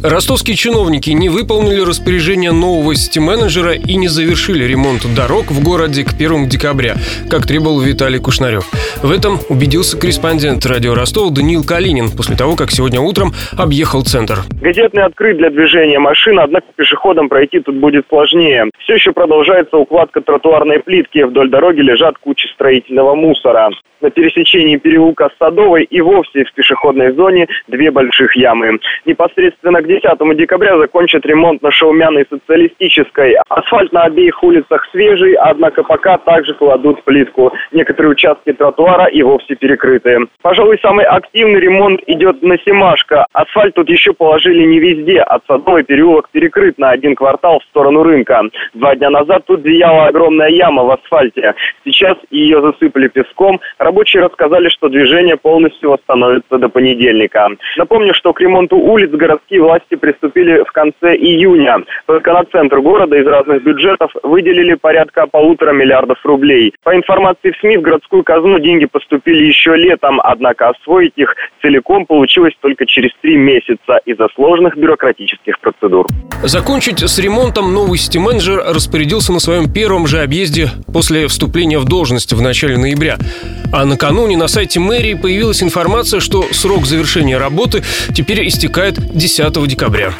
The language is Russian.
Ростовские чиновники не выполнили распоряжение нового сити-менеджера и не завершили ремонт дорог в городе к 1 декабря, как требовал Виталий Кушнарев. В этом убедился корреспондент радио Ростов Даниил Калинин после того, как сегодня утром объехал центр. Газетный открыт для движения машин, однако пешеходам пройти тут будет сложнее. Все еще продолжается укладка тротуарной плитки. Вдоль дороги лежат кучи строительного мусора. На пересечении переулка Садовой и вовсе в пешеходной зоне две больших ямы. Непосредственно к 10 декабря закончат ремонт на Шаумяной социалистической. Асфальт на обеих улицах свежий, однако пока также кладут плитку. Некоторые участки тротуара и вовсе перекрыты. Пожалуй, самый активный ремонт идет на Семашко. Асфальт тут еще положили не везде. От Садовой переулок перекрыт на один квартал в сторону рынка. Два дня назад тут зияла огромная яма в асфальте. Сейчас ее засыпали песком. Рабочие рассказали, что движение полностью восстановится до понедельника. Напомню, что к ремонту улиц городские власти приступили в конце июня. Только на центр города из разных бюджетов выделили порядка полутора миллиардов рублей. По информации в СМИ, в городскую казну деньги поступили еще летом, однако освоить их целиком получилось только через три месяца из-за сложных бюрократических процедур. Закончить с ремонтом новый сити-менеджер распорядился на своем первом же объезде после вступления в должность в начале ноября. А накануне на сайте мэрии появилась информация, что срок завершения работы теперь истекает 10 декабря.